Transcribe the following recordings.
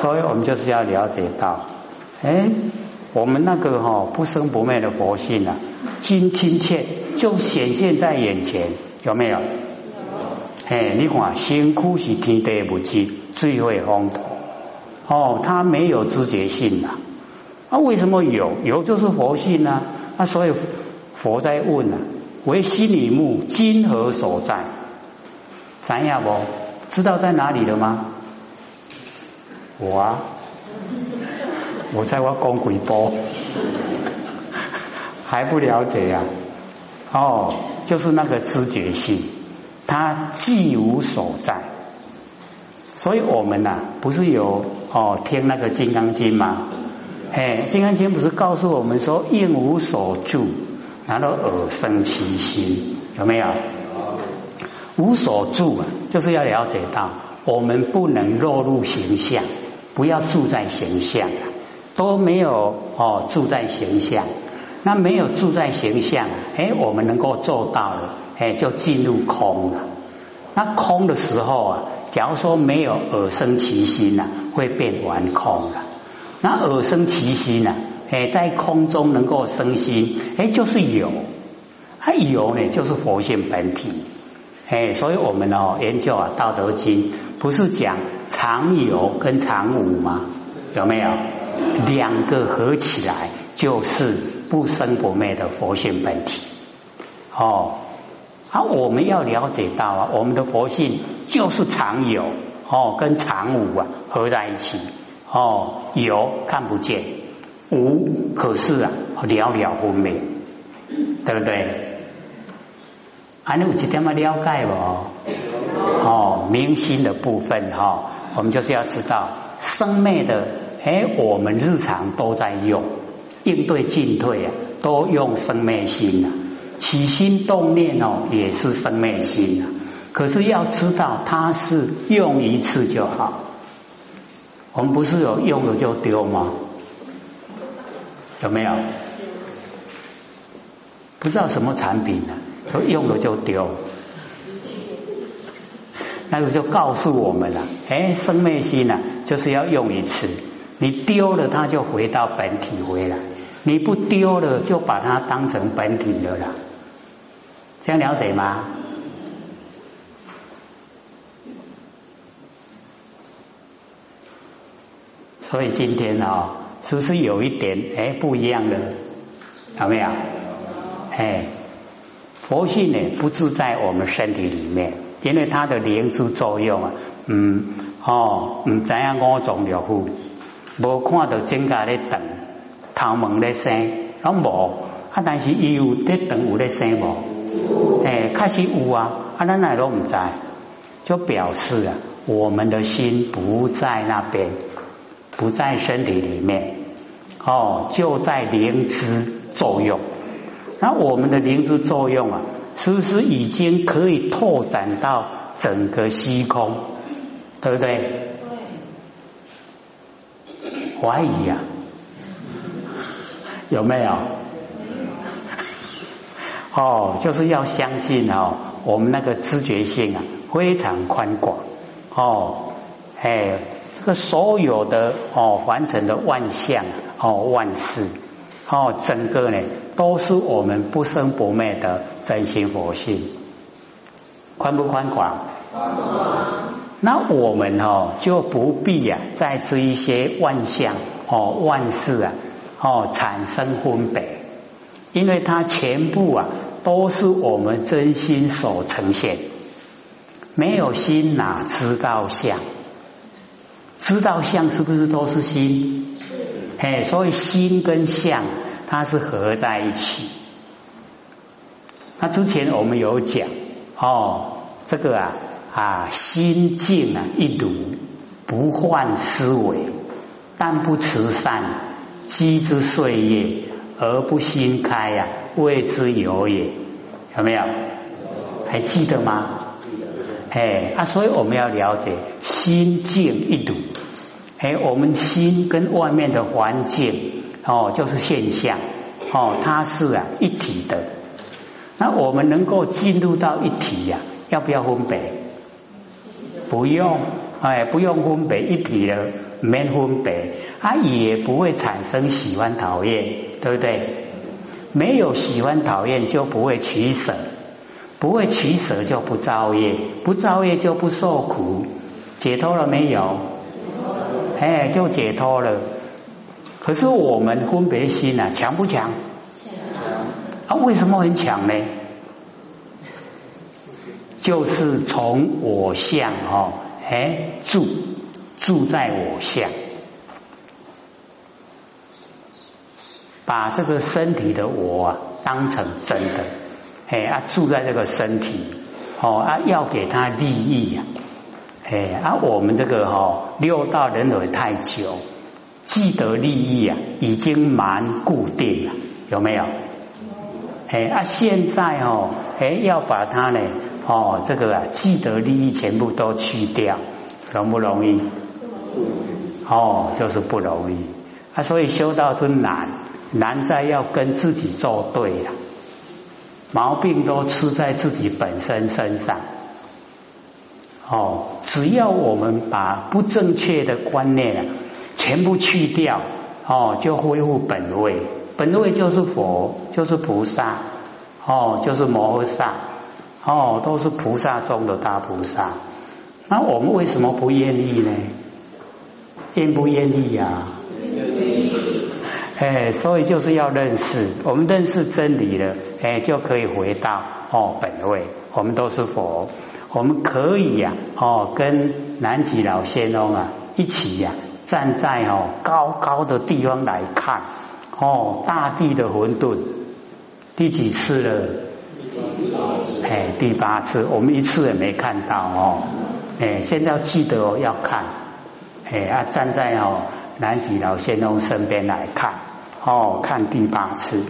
所以我们就是要了解到，哎，我们那个哈不生不灭的佛性啊，今亲切就显现在眼前，有没有？哎，你看，辛苦是天地不济，最会风土。哦，他没有知觉性呐。啊，为什么有？有就是佛性呐。那所以佛在问呐：为心里目，今何所在？咱要不知道在哪里了吗？我啊，我在我公鬼波，还不了解呀？哦，就是那个知觉性。它既无所在，所以我们呐，不是有哦听那个《金刚经》吗？哎，《金刚经》不是告诉我们说应无所住，然后耳生其心，有没有？无所住啊，就是要了解到我们不能落入形象，不要住在形象啊，都没有哦住在形象。那没有住在形象，哎，我们能够做到了，哎，就进入空了。那空的时候啊，假如说没有耳生其心呐，会变完空了。那耳生其心呐，哎，在空中能够生心，哎，就是有，它有呢，就是佛性本体。哎，所以我们哦研究啊《道德经》，不是讲常有跟常无吗？有没有？两个合起来就是不生不灭的佛性本体。哦，啊，我们要了解到啊，我们的佛性就是常有哦，跟常无啊合在一起。哦，有看不见，无可是啊了了分明，对不对？啊，你有一点么了解不？哦，明心的部分哈，我们就是要知道生灭的。哎，我们日常都在用应对进退啊，都用生灭心啊，起心动念哦，也是生灭心啊。可是要知道，它是用一次就好。我们不是有用了就丢吗？有没有？不知道什么产品呢？都用了就丢，那个就告诉我们了。哎，生灭心呢，就是要用一次。你丢了，它就回到本体回来；你不丢了，就把它当成本体了啦。这样了解吗？所以今天哦，是不是有一点哎不一样的？有没有？哎，佛性呢不住在我们身体里面，因为它的灵智作用啊，嗯，哦，唔怎样五种疗护。无看到增加咧等，头毛咧生，拢无啊！但是伊有咧等有咧生无？诶，开始有啊！啊，咱哪都唔知，就表示啊，我们的心不在那边，不在身体里面，哦，就在灵芝作用。那我们的灵芝作用啊，是不是已经可以拓展到整个虚空？对不对？怀疑呀？有没有？哦，就是要相信哦，我们那个知觉性啊，非常宽广哦，哎，这个所有的哦，完成的万象哦，万事哦，整个呢，都是我们不生不灭的真心佛性，宽不宽广？宽广。那我们哦就不必呀，在这一些万象哦万事啊哦产生分别，因为它全部啊都是我们真心所呈现，没有心哪知道相？知道相是不是都是心？哎，所以心跟相它是合在一起。那之前我们有讲哦，这个啊。啊，心静啊，一如不患思维，但不慈善，积之岁月而不心开呀，谓之有也。有没有？还记得吗？哎啊，所以我们要了解心静一如，哎，我们心跟外面的环境哦，就是现象哦，它是啊一体的。那我们能够进入到一体呀，要不要分别？不用，哎，不用分别一体了，没分别，它也不会产生喜欢讨厌，对不对？没有喜欢讨厌，就不会取舍，不会取舍就不造业，不造业就不受苦，解脱了没有？哎，就解脱了。可是我们分别心啊，强不强？强。啊，为什么很强呢？就是从我相哦，哎住住在我相，把这个身体的我啊当成真的，哎啊住在这个身体哦啊要给他利益呀，哎啊我们这个哈六道轮回太久，既得利益啊已经蛮固定了，有没有？哎啊现在哦。哎，要把它呢，哦，这个啊，既得利益全部都去掉，容不容易？哦，就是不容易啊。所以修道真难，难在要跟自己作对呀，毛病都吃在自己本身身上。哦，只要我们把不正确的观念啊全部去掉，哦，就恢复本位。本位就是佛，就是菩萨。哦，就是摩诃萨，哦，都是菩萨中的大菩萨。那我们为什么不愿意呢？愿不愿意呀？哎，所以就是要认识，我们认识真理了，哎，就可以回到哦本位。我们都是佛，我们可以呀，哦，跟南极老仙翁啊一起呀，站在哦高高的地方来看哦大地的混沌。第几次了？哎，第八次，我们一次也没看到哦。哎，现在要记得哦，要看。哎，啊，站在哦南极老仙翁身边来看，哦，看第八次，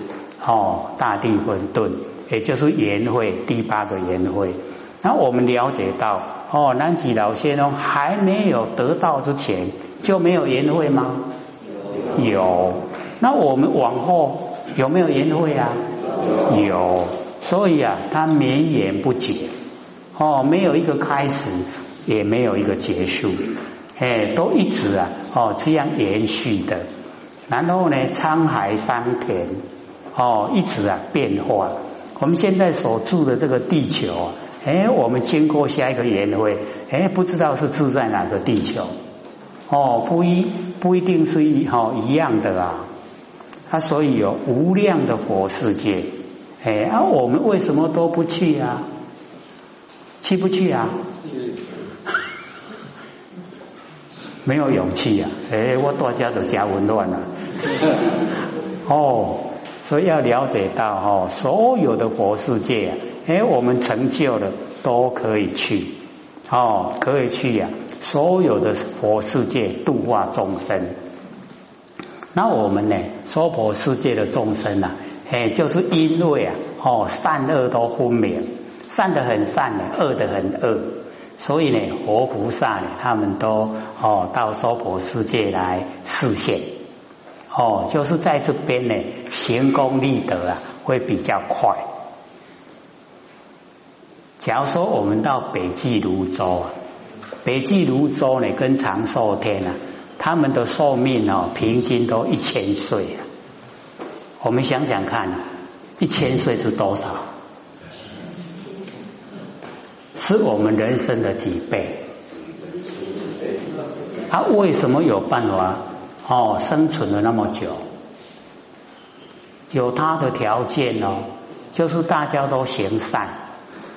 哦，大地混沌，也就是圆会第八个圆会。那我们了解到，哦，南极老仙翁还没有得到之前，就没有圆会吗？有。那我们往后有没有圆会啊？有，所以啊，它绵延不绝，哦，没有一个开始，也没有一个结束，哎，都一直啊，哦，这样延续的。然后呢，沧海桑田，哦，一直啊变化。我们现在所住的这个地球啊，哎，我们经过下一个圆会，哎，不知道是住在哪个地球，哦，不一不一定是一哈一样的啊。他所以有无量的佛世界，哎，啊，我们为什么都不去啊？去不去啊？没有勇气呀！哎，我大家都加混乱了。哦，所以要了解到哦，所有的佛世界啊，哎，我们成就了都可以去，哦，可以去呀。所有的佛世界度化众生。那我们呢？娑婆世界的众生啊，哎，就是因为啊，哦，善恶都分明，善的很善的，恶的很恶，所以呢，活菩萨呢，他们都哦到娑婆世界来示现，哦，就是在这边呢，行功立德啊，会比较快。假如说我们到北极泸州啊，北极泸州呢，跟长寿天啊。他们的寿命哦，平均都一千岁啊！我们想想看，一千岁是多少？是我们人生的几倍？他为什么有办法哦生存了那么久？有他的条件哦，就是大家都行善，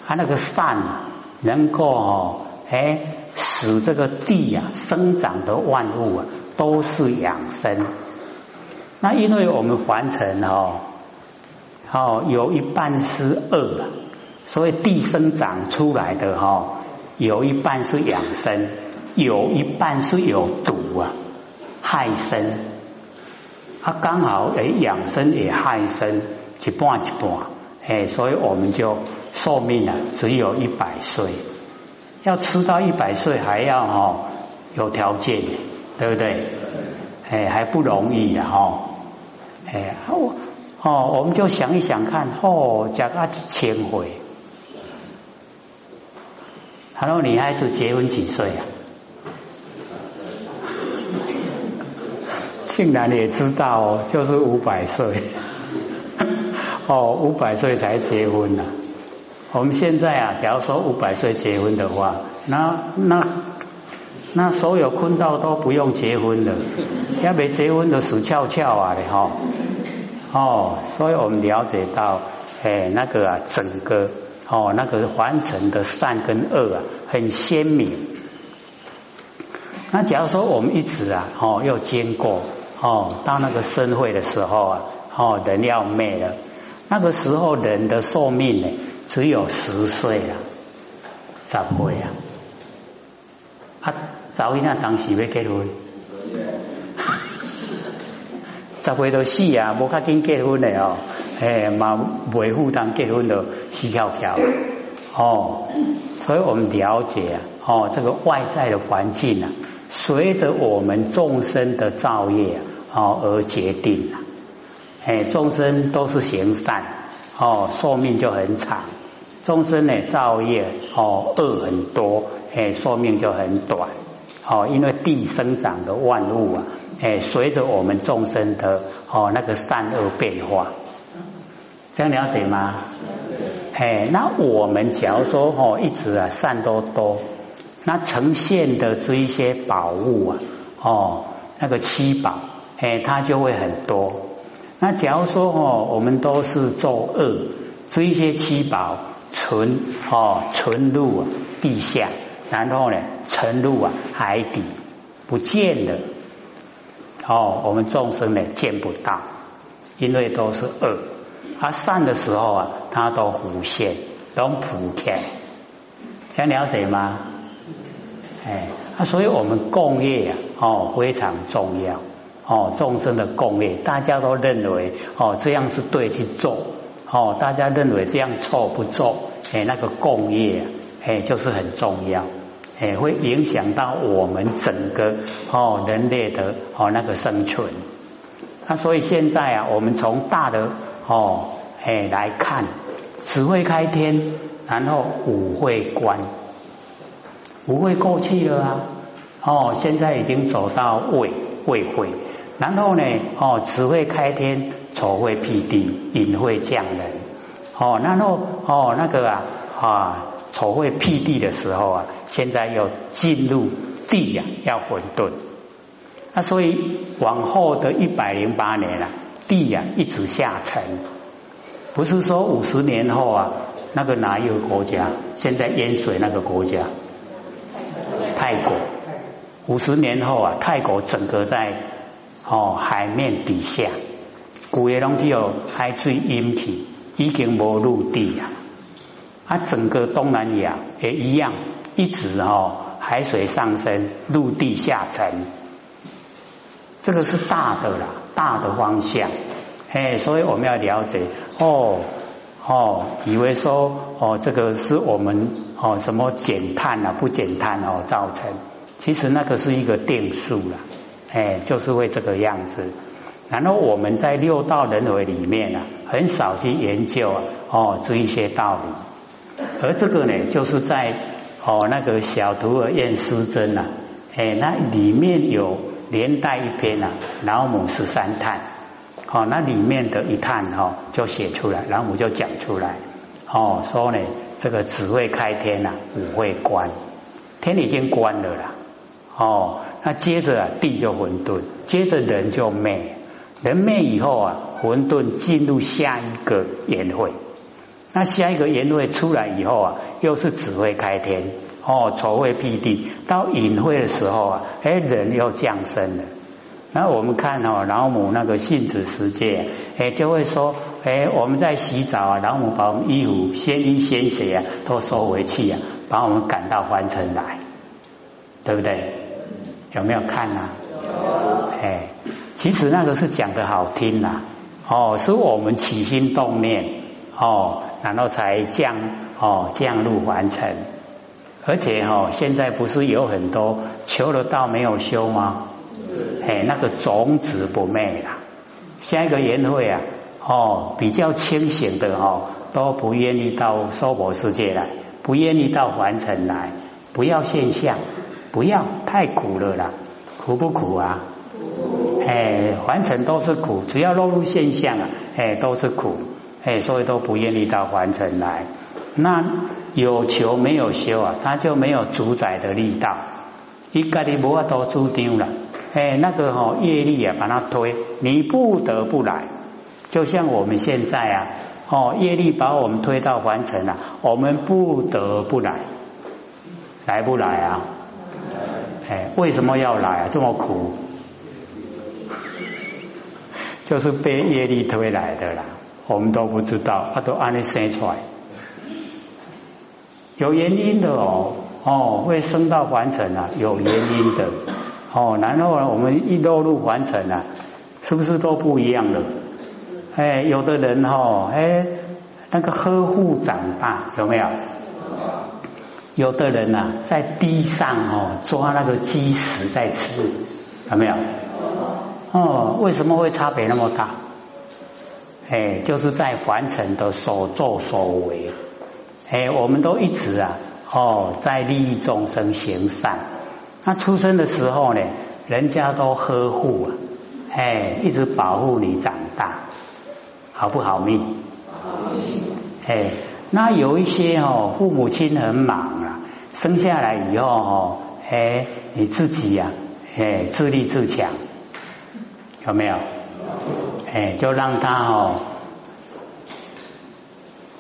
他那个善啊能够哦，哎。使这个地呀生长的万物啊都是养生。那因为我们凡尘哦哦有一半是恶，所以地生长出来的哈有一半是养生，有一半是有毒啊害身。它刚好诶养生也害身，一半一半，诶，所以我们就寿命啊只有一百岁。要吃到一百岁还要哈有条件，对不对？哎，还不容易呀哈！哎，哦哦，我们就想一想看，哦，加个几千回。然后女孩子结婚几岁啊？竟然也知道哦，就是五百岁。哦，五百岁才结婚呐。我们现在啊，假如说五百岁结婚的话，那那那所有坤道都不用结婚了，要没结婚的死翘翘啊的哈。哦，所以我们了解到，哎，那个啊，整个哦，那个完成的善跟恶啊，很鲜明。那假如说我们一直啊，哦，要经过哦，到那个生会的时候啊，哦，人要灭了，那个时候人的寿命呢，只有十岁了，十岁啊？啊，早一那当时要结婚，十岁都死啊，无较紧结婚的哦，哎，嘛未负担结婚的死翘翘哦，所以我们了解啊，哦，这个外在的环境啊。随着我们众生的造业啊哦而决定了，哎，众生都是行善哦，寿命就很长；众生呢造业哦恶很多，哎，寿命就很短。哦，因为地生长的万物啊，哎，随着我们众生的哦那个善恶变化，这样了解吗？哎，那我们假如说哦一直啊善多多。那呈现的这一些宝物啊，哦，那个七宝，哎，它就会很多。那假如说哦，我们都是作恶，这一些七宝存哦存入啊地下，然后呢沉入啊海底，不见了。哦，我们众生呢见不到，因为都是恶。它善的时候啊，它都浮现，都普开，想了解吗？哎，啊，所以我们共业啊，哦，非常重要，哦，众生的共业，大家都认为哦，这样是对去做，哦，大家认为这样错不做，哎，那个共业，哎，就是很重要，哎，会影响到我们整个哦人类的哦那个生存。那所以现在啊，我们从大的哦哎来看，只会开天，然后五会观。不会过去了啊！哦，现在已经走到尾未会，然后呢，哦，此会开天，丑会辟地，隐会降人。哦，然后哦，那个啊啊，丑会辟地的时候啊，现在要进入地呀，要混沌。那所以往后的一百零八年了，地呀一直下沉，不是说五十年后啊，那个哪一个国家现在淹水那个国家？泰国五十年后啊，泰国整个在哦海面底下，古耶龙去哦海水淹起，已经无陆地啊，啊整个东南亚也一样，一直哦海水上升，陆地下沉，这个是大的啦，大的方向，哎，所以我们要了解哦。哦，以为说哦，这个是我们哦什么减碳啊，不减碳哦造成，其实那个是一个定数了，哎，就是会这个样子。然后我们在六道轮回里面啊，很少去研究啊哦这一些道理，而这个呢，就是在哦那个小徒儿验师真啊，哎，那里面有连带一篇啊，老母十三叹。哦，那里面的一叹哈就写出来，然后我就讲出来。哦，说呢，这个只会开天呐，五会关，天已经关了啦。哦，那接着啊，地就混沌，接着人就灭，人灭以后啊，混沌进入下一个宴会。那下一个宴会出来以后啊，又是只会开天，哦，丑会辟地，到隐会的时候啊，哎，人又降生了。那我们看哦，老母那个性子世界，哎，就会说，哎，我们在洗澡啊，老母把我们衣服、鲜衣、鲜血啊都收回去啊，把我们赶到凡尘来，对不对？有没有看啊？哎，其实那个是讲的好听呐，哦，是我们起心动念哦，然后才降哦降入凡尘，而且哦，现在不是有很多求了道没有修吗？哎，那个种子不灭啦。下一个宴会啊，哦，比较清醒的哦，都不愿意到娑婆世界来，不愿意到凡尘来，不要现象，不要太苦了啦，苦不苦啊？苦。哎，凡尘都是苦，只要落入现象啊，哎，都是苦，哎，所以都不愿意到凡尘来。那有求没有修啊，他就没有主宰的力道，一个你无法多主张了，哎，那个哦业力啊把他推，你不得不来。就像我们现在啊，哦，业力把我们推到凡尘了，我们不得不来，来不来啊？哎，为什么要来啊？这么苦？就是被业力推来的啦，我们都不知道，他都按你生出来，有原因的哦，哦，会升到凡尘啊，有原因的哦。然后呢，我们一落入凡尘啊，是不是都不一样了？哎，有的人哈，哎，那个呵护长大有没有？有的人呐，在地上哦抓那个鸡食在吃，有没有？哦，为什么会差别那么大？哎，就是在凡尘的所作所为，哎，我们都一直啊，哦，在利益众生行善。那出生的时候呢，人家都呵护啊，哎，一直保护你长大，好不好命？好命。哎，那有一些哦，父母亲很忙啊，生下来以后哦，哎，你自己呀，哎，自立自强。有没有？哎，就让他哦，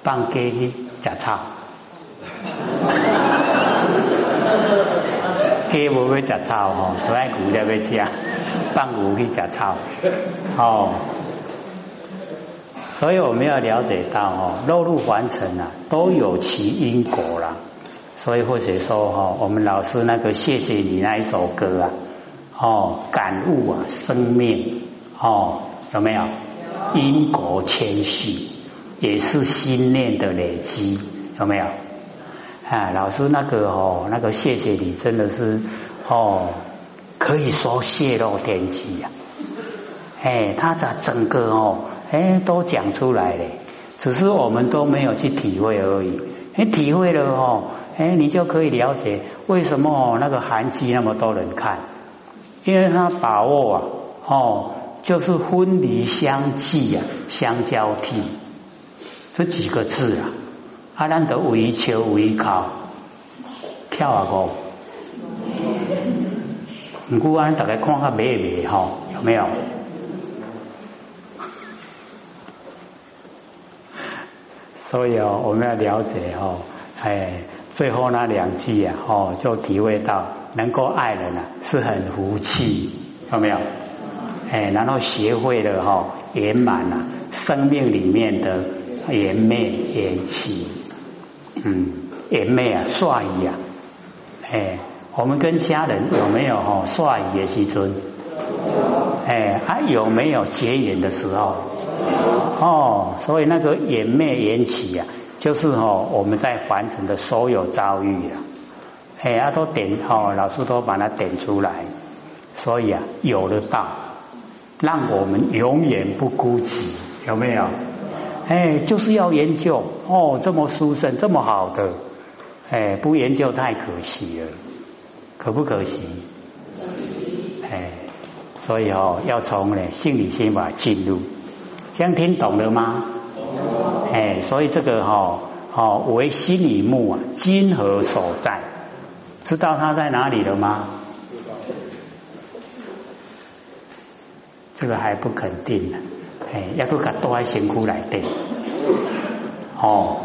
放鸡去吃草，鸡无要吃草哦，都爱牛在要吃，放牛去吃草，哦。所以我们要了解到哦，落入凡尘啊，都有其因果啦。所以或者说哈，我们老师那个谢谢你那一首歌啊。哦，感悟啊，生命哦，有没有因果谦虚，也是心念的累积，有没有？啊，老师那个哦，那个谢谢你，真的是哦，可以说泄露天机呀。哎，他的整个哦，哎，都讲出来了，只是我们都没有去体会而已。你体会了哦，哎，你就可以了解为什么那个韩剧那么多人看。因为他把握啊，哦，就是分离相继啊，相交替这几个字啊，阿难得围求围靠，跳啊个，唔过安大家看下美美哈，有没有？所以哦，我们要了解哦，哎，最后那两句啊，哦，就体会到。能够爱人啊，是很福气，有没有？哎，然后学会了哈圆满了生命里面的圆昧缘起，嗯，圆昧啊，帅意啊，哎，我们跟家人有没有哈帅意的时尊？哎，还有没有结缘的时候？哦，所以那个缘灭缘起啊，就是哦我们在凡尘的所有遭遇啊。哎，啊，都点哦，老师都把它点出来，所以啊，有了道，让我们永远不孤寂，有没有？哎，就是要研究哦，这么殊胜，这么好的，哎，不研究太可惜了，可不可惜？所以哦，要从呢心理心法进入，这样听懂了吗？哎，所以这个哈，哦，为心理目啊，今何所在？知道他在哪里了吗？这个还不肯定呢，哎，要不敢多爱辛苦来对，哦，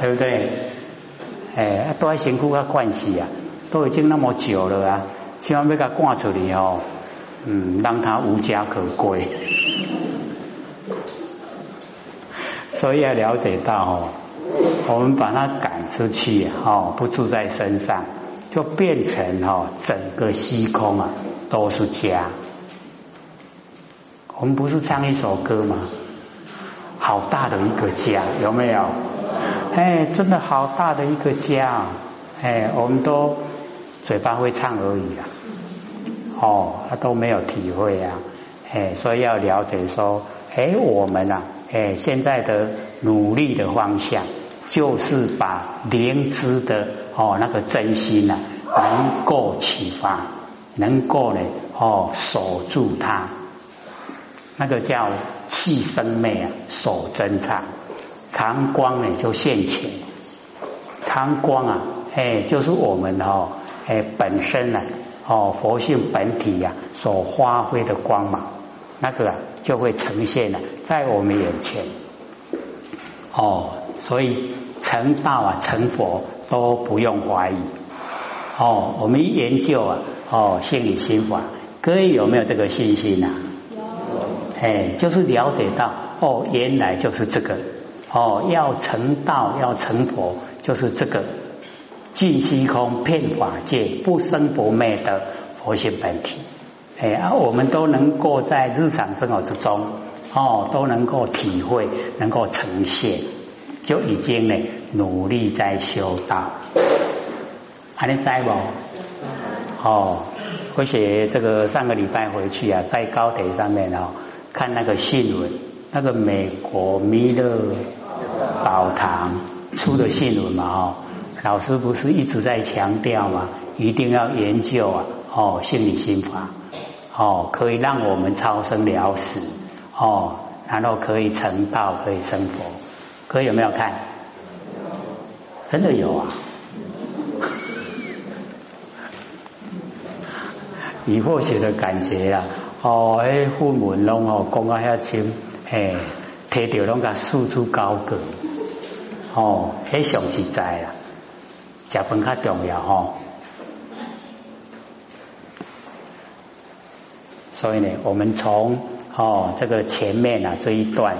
对不对？哎，多爱辛苦个关系啊，都已经那么久了啊，千万别给他挂出来哦，嗯，让他无家可归。所以要了解到哦，我们把他赶出去哦，不住在身上。就变成哈，整个虚空啊都是家。我们不是唱一首歌吗？好大的一个家，有没有？哎，真的好大的一个家。哎，我们都嘴巴会唱而已啊。哦，他都没有体会啊。哎，所以要了解说，哎，我们啊，哎，现在的努力的方向。就是把灵知的哦那个真心呐，能够启发，能够呢哦守住它，那个叫气生昧啊，守真常，常光呢就现前，常光啊，哎，就是我们哦，哎本身呢，哦佛性本体呀所发挥的光芒，那个啊就会呈现了在我们眼前，哦，所以成道啊成佛都不用怀疑，哦，我们一研究啊，哦心理心法，各位有没有这个信心呐？有哎，就是了解到哦，原来就是这个。哦，要成道要成佛，就是这个。尽虚空遍法界不生不灭的佛性本体。哎啊，我们都能够在日常生活之中哦，都能够体会，能够呈现，就已经呢努力在修道。还能在不？哦，而且这个上个礼拜回去啊，在高铁上面哦。看那个新闻，那个美国弥勒宝堂出的新闻嘛，哦，老师不是一直在强调嘛，一定要研究啊，哦，心理心法，哦，可以让我们超生了死，哦，然后可以成道，可以成佛，可以有没有看？真的有啊，以后写的感觉啊。哦，迄父母拢哦讲啊遐深，嘿，摕着拢甲束之高阁，哦，迄上实在啦，食饭较重要吼。所以呢，我们从哦这个前面啊这一段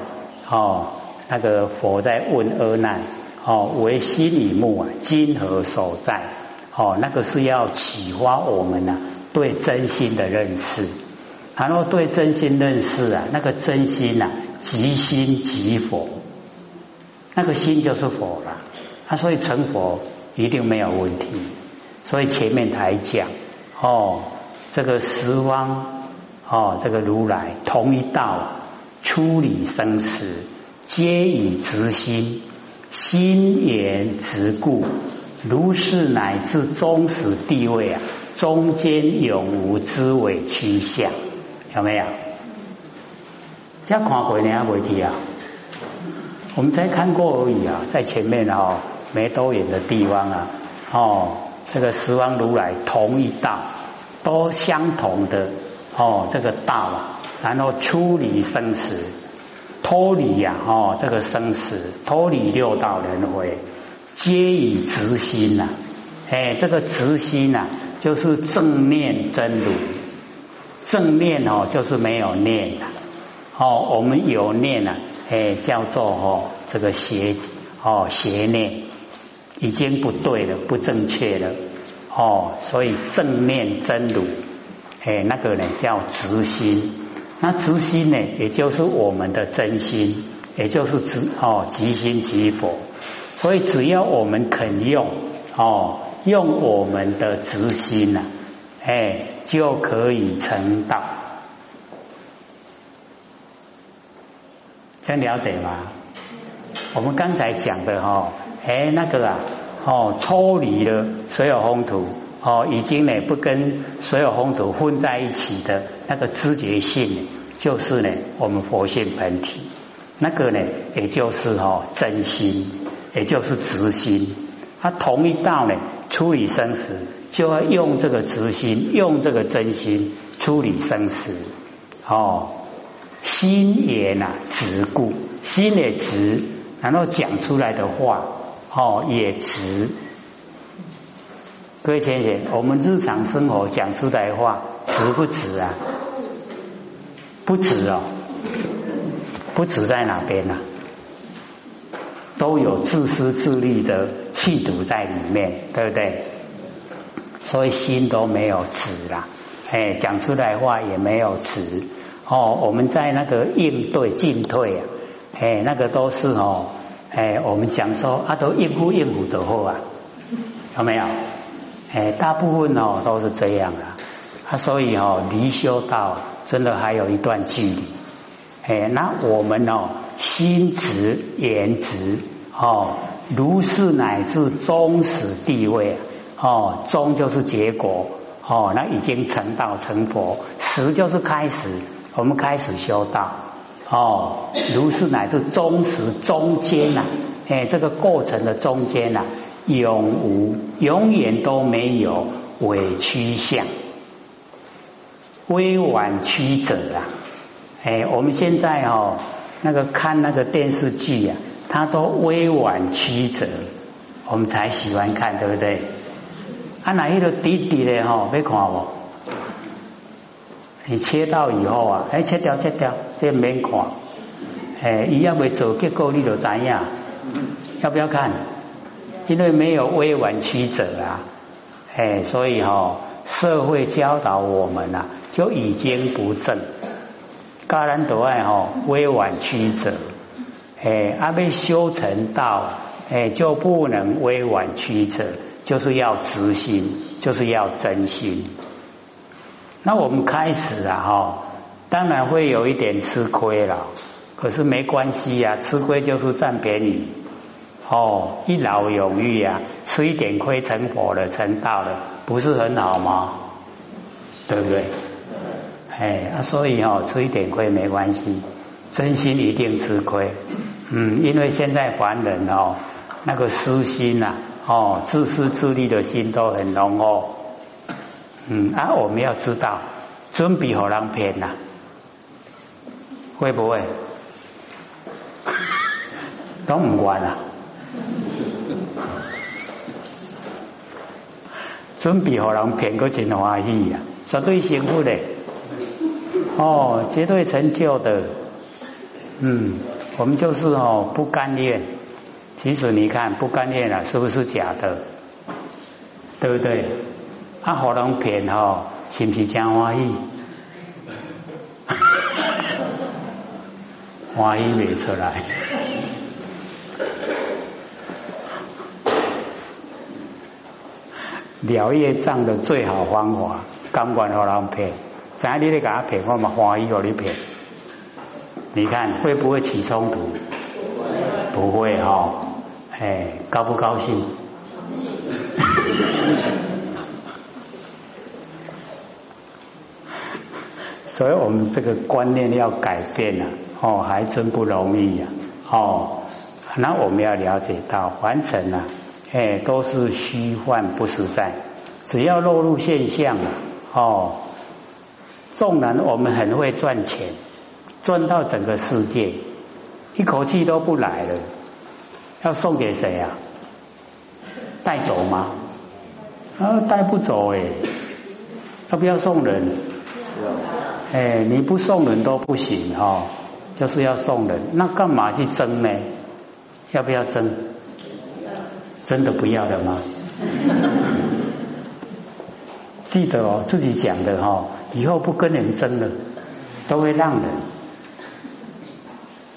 哦，那个佛在问阿难哦，为心里目啊，今何所在？哦，那个是要启发我们呐对真心的认识。然后对真心认识啊，那个真心呐，即心即佛，那个心就是佛了。他所以成佛一定没有问题。所以前面才讲哦，这个十方哦，这个如来同一道，出离生死，皆以直心，心言直故，如是乃至终始地位啊，中间永无之为趋向。有没有？这看过你，还没提啊？我们才看过而已啊，在前面哦，没多远的地方啊，哦，这个十方如来同一道，都相同的哦，这个道啊，然后出离生死，脱离呀，哦，这个生死，脱离六道轮回，皆以直心呐，哎，这个直心呐，就是正念真如。正念哦，就是没有念的哦。我们有念呢，哎，叫做哦这个邪哦邪念，已经不对了，不正确了哦。所以正念真如，哎，那个呢叫直心。那直心呢，也就是我们的真心，也就是直哦即心即佛。所以只要我们肯用哦，用我们的直心呐。哎，就可以成道，这了解吗？我们刚才讲的哈，哎，那个啊，哦，抽离了所有风土，哦，已经呢不跟所有风土混在一起的那个知觉性，就是呢我们佛性本体，那个呢也就是哈真心，也就是直心，它同一道呢处理生死。就要用这个直心，用这个真心处理生死。哦，心也呐直故，心也直，然后讲出来的话哦也直。各位先生，我们日常生活讲出来的话直不直啊？不直哦，不直在哪边呢？都有自私自利的气度在里面，对不对？所以心都没有直啦，哎，讲出来话也没有直哦。我们在那个应对进退啊，哎，那个都是哦，哎，我们讲说啊，都应付应付的好啊，有没有？哎，大部分哦都是这样啊。啊，所以哦，离修道真的还有一段距离。哎，那我们哦，心直言直哦，如是乃至终始地位。哦，终就是结果哦，那已经成道成佛，实就是开始我们开始修道哦，如是乃至中时中间呐，哎，这个过程的中间呐，永无永远都没有委屈相，微婉曲折啊，哎，我们现在哦，那个看那个电视剧啊，它都微婉曲折，我们才喜欢看，对不对？啊，哪一个滴滴的吼，别看我？你切到以后啊，哎，切掉切掉，这免看，哎，一样未做结果，你就知样？要不要看？因为没有微婉曲折啊，哎，所以哈，社会教导我们啊，就已经不正。高人都爱哈微婉曲折，哎，阿被修成道，哎，就不能微婉曲折，就是要直心，就是要真心。那我们开始啊，哈，当然会有一点吃亏了，可是没关系呀，吃亏就是占便宜，哦，一劳永逸呀，吃一点亏成佛了，成道了，不是很好吗？对不对？哎，啊，所以哦，吃一点亏没关系，真心一定吃亏，嗯，因为现在凡人哦，那个私心呐，哦，自私自利的心都很浓厚。嗯啊，我们要知道，准备好人偏呐，会不会？都唔管啊，准备好人骗个真欢喜呀，绝对幸福的，哦，绝对成就的。嗯，我们就是哦不甘愿，其实你看不甘愿啊，是不是假的？对不对？啊，好人骗吼，是不是真欢喜？欢喜未出来。了业障的最好方法，甘愿好人骗。咱你咧给他骗，我嘛欢喜给你骗。你看会不会起冲突？不会哈，哎，高不高兴？所以我们这个观念要改变了哦，还真不容易呀哦。那我们要了解到，凡尘啊，哎，都是虚幻不实在。只要落入现象了哦，纵然我们很会赚钱，赚到整个世界，一口气都不来了，要送给谁啊？带走吗？啊，带不走哎，要不要送人？哎，你不送人都不行哈，就是要送人，那干嘛去争呢？要不要争？真的不要了吗？记得哦，自己讲的哈，以后不跟人争了，都会让人。